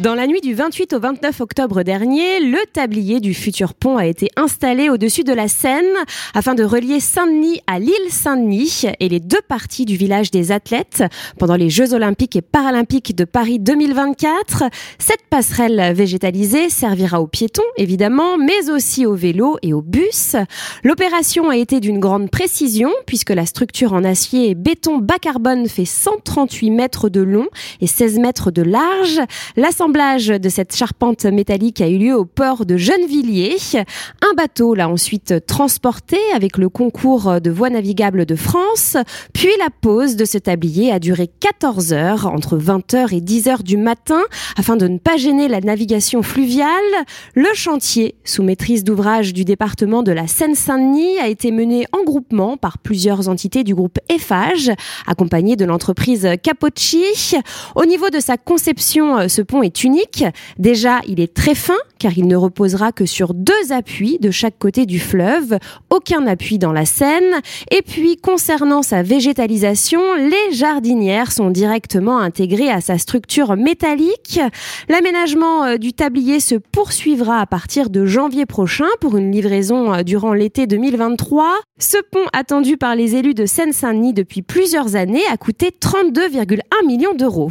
Dans la nuit du 28 au 29 octobre dernier, le tablier du futur pont a été installé au-dessus de la Seine afin de relier Saint-Denis à l'île Saint-Denis et les deux parties du village des athlètes pendant les Jeux olympiques et paralympiques de Paris 2024. Cette passerelle végétalisée servira aux piétons évidemment, mais aussi aux vélos et aux bus. L'opération a été d'une grande précision puisque la structure en acier et béton bas carbone fait 138 mètres de long et 16 mètres de large. L'assemblage de cette charpente métallique a eu lieu au port de Gennevilliers. Un bateau l'a ensuite transporté avec le concours de voies navigables de France. Puis la pose de ce tablier a duré 14 heures, entre 20h et 10h du matin, afin de ne pas gêner la navigation fluviale. Le chantier, sous maîtrise d'ouvrage du département de la Seine-Saint-Denis, a été mené en groupement par plusieurs entités du groupe Eiffage, accompagné de l'entreprise Capocci. Au niveau de sa conception, ce pont est unique. Déjà, il est très fin car il ne reposera que sur deux appuis de chaque côté du fleuve, aucun appui dans la Seine. Et puis, concernant sa végétalisation, les jardinières sont directement intégrées à sa structure métallique. L'aménagement euh, du tablier se poursuivra à partir de janvier prochain pour une livraison euh, durant l'été 2023. Ce pont attendu par les élus de Seine-Saint-Denis depuis plusieurs années a coûté 32,1 millions d'euros.